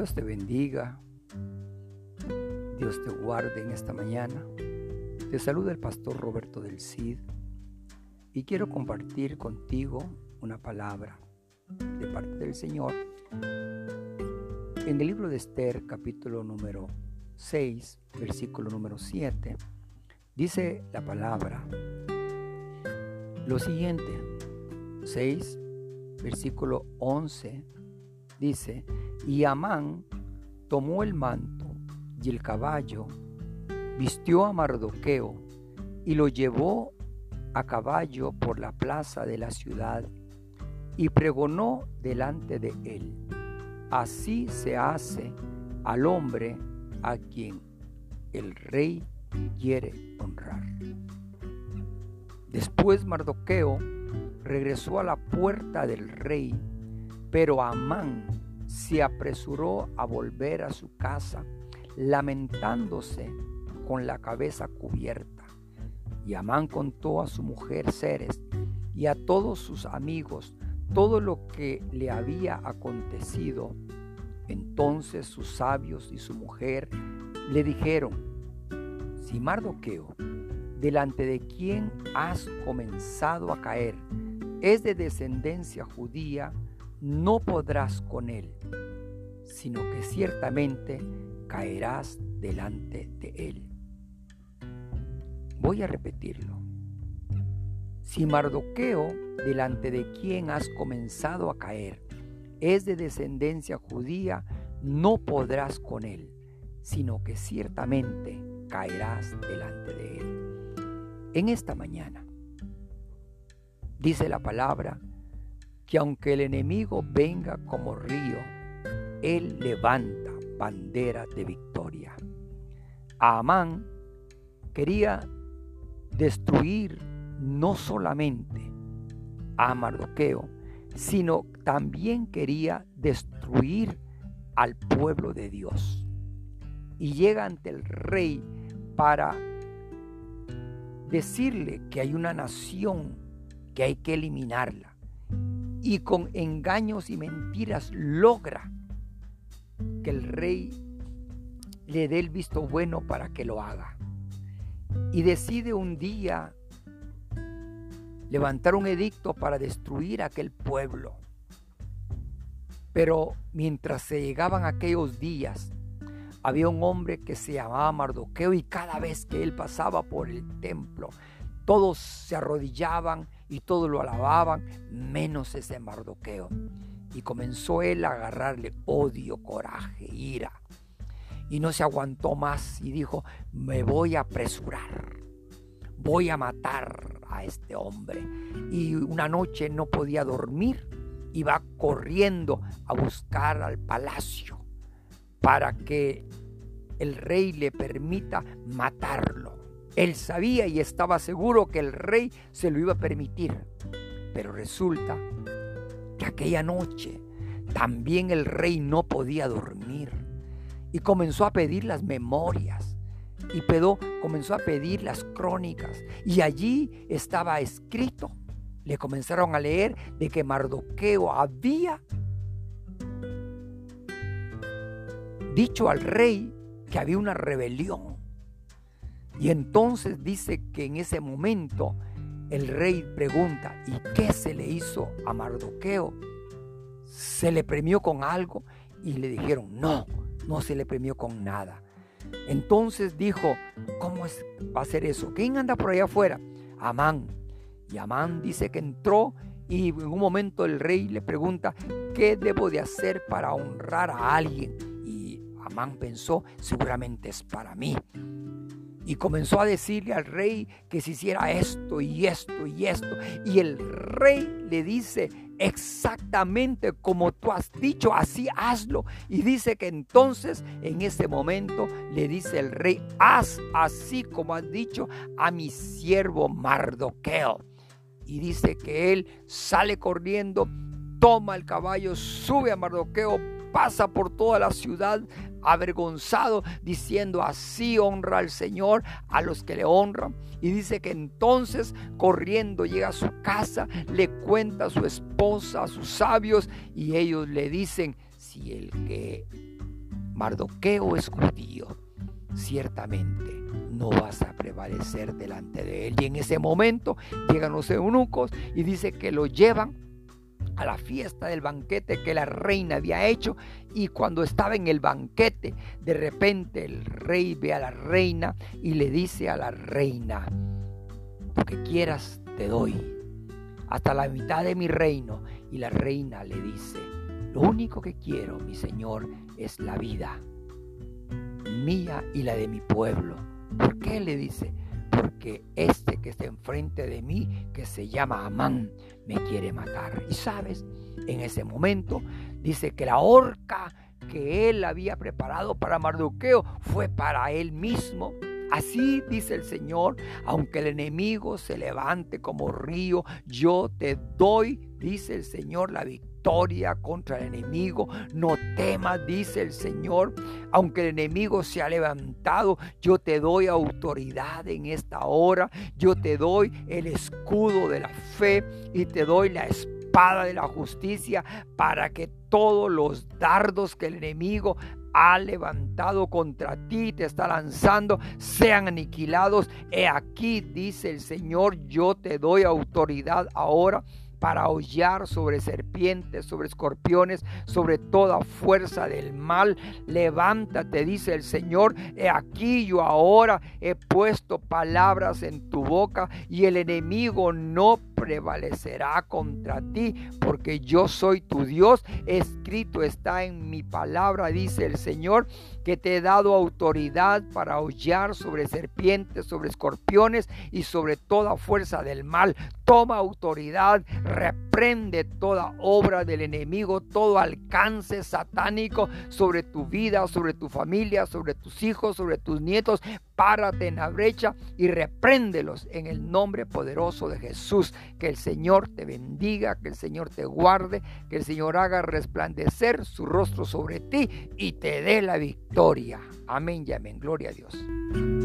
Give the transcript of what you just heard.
Dios te bendiga. Dios te guarde en esta mañana. Te saluda el pastor Roberto del Cid y quiero compartir contigo una palabra de parte del Señor. En el libro de Esther, capítulo número 6, versículo número 7, dice la palabra lo siguiente. 6, versículo 11, dice, y Amán tomó el manto y el caballo, vistió a Mardoqueo y lo llevó a caballo por la plaza de la ciudad y pregonó delante de él. Así se hace al hombre a quien el rey quiere honrar. Después Mardoqueo regresó a la puerta del rey, pero Amán se apresuró a volver a su casa, lamentándose con la cabeza cubierta. Y Amán contó a su mujer Ceres y a todos sus amigos todo lo que le había acontecido. Entonces sus sabios y su mujer le dijeron, si Mardoqueo, delante de quien has comenzado a caer, es de descendencia judía, no podrás con él, sino que ciertamente caerás delante de él. Voy a repetirlo. Si Mardoqueo, delante de quien has comenzado a caer, es de descendencia judía, no podrás con él, sino que ciertamente caerás delante de él. En esta mañana, dice la palabra, que aunque el enemigo venga como río, él levanta bandera de victoria. Amán quería destruir no solamente a Mardoqueo, sino también quería destruir al pueblo de Dios. Y llega ante el rey para decirle que hay una nación que hay que eliminarla. Y con engaños y mentiras logra que el rey le dé el visto bueno para que lo haga. Y decide un día levantar un edicto para destruir aquel pueblo. Pero mientras se llegaban aquellos días, había un hombre que se llamaba Mardoqueo y cada vez que él pasaba por el templo, todos se arrodillaban y todos lo alababan, menos ese Mardoqueo. Y comenzó él a agarrarle odio, coraje, ira. Y no se aguantó más y dijo, me voy a apresurar, voy a matar a este hombre. Y una noche no podía dormir, iba corriendo a buscar al palacio para que el rey le permita matarlo. Él sabía y estaba seguro que el rey se lo iba a permitir. Pero resulta que aquella noche también el rey no podía dormir y comenzó a pedir las memorias y Pedro comenzó a pedir las crónicas y allí estaba escrito. Le comenzaron a leer de que Mardoqueo había dicho al rey que había una rebelión. Y entonces dice que en ese momento el rey pregunta, ¿y qué se le hizo a Mardoqueo? ¿Se le premió con algo? Y le dijeron, no, no se le premió con nada. Entonces dijo, ¿cómo es, va a ser eso? ¿Quién anda por allá afuera? Amán. Y Amán dice que entró y en un momento el rey le pregunta, ¿qué debo de hacer para honrar a alguien? Amán pensó, seguramente es para mí. Y comenzó a decirle al rey que se hiciera esto y esto y esto. Y el rey le dice, exactamente como tú has dicho, así hazlo. Y dice que entonces en ese momento le dice el rey, haz así como has dicho a mi siervo Mardoqueo. Y dice que él sale corriendo, toma el caballo, sube a Mardoqueo, pasa por toda la ciudad avergonzado, diciendo, así honra al Señor a los que le honran. Y dice que entonces, corriendo, llega a su casa, le cuenta a su esposa, a sus sabios, y ellos le dicen, si el que Mardoqueo es judío, ciertamente no vas a prevalecer delante de él. Y en ese momento llegan los eunucos y dice que lo llevan a la fiesta del banquete que la reina había hecho y cuando estaba en el banquete, de repente el rey ve a la reina y le dice a la reina, lo que quieras te doy, hasta la mitad de mi reino. Y la reina le dice, lo único que quiero, mi señor, es la vida mía y la de mi pueblo. ¿Por qué le dice? Porque este que está enfrente de mí, que se llama Amán, me quiere matar. Y sabes, en ese momento dice que la horca que él había preparado para Mardoqueo fue para él mismo. Así dice el Señor, aunque el enemigo se levante como río, yo te doy, dice el Señor, la victoria victoria contra el enemigo. No temas, dice el Señor. Aunque el enemigo se ha levantado, yo te doy autoridad en esta hora. Yo te doy el escudo de la fe y te doy la espada de la justicia para que todos los dardos que el enemigo ha levantado contra ti, te está lanzando, sean aniquilados. He aquí, dice el Señor, yo te doy autoridad ahora para hollar sobre serpientes, sobre escorpiones, sobre toda fuerza del mal. Levántate, dice el Señor, aquí yo ahora he puesto palabras en tu boca y el enemigo no prevalecerá contra ti, porque yo soy tu Dios. Escrito está en mi palabra, dice el Señor, que te he dado autoridad para hollar sobre serpientes, sobre escorpiones y sobre toda fuerza del mal. Toma autoridad, reprende toda obra del enemigo, todo alcance satánico sobre tu vida, sobre tu familia, sobre tus hijos, sobre tus nietos. Párate en la brecha y repréndelos en el nombre poderoso de Jesús. Que el Señor te bendiga, que el Señor te guarde, que el Señor haga resplandecer su rostro sobre ti y te dé la victoria. Amén y amén. Gloria a Dios.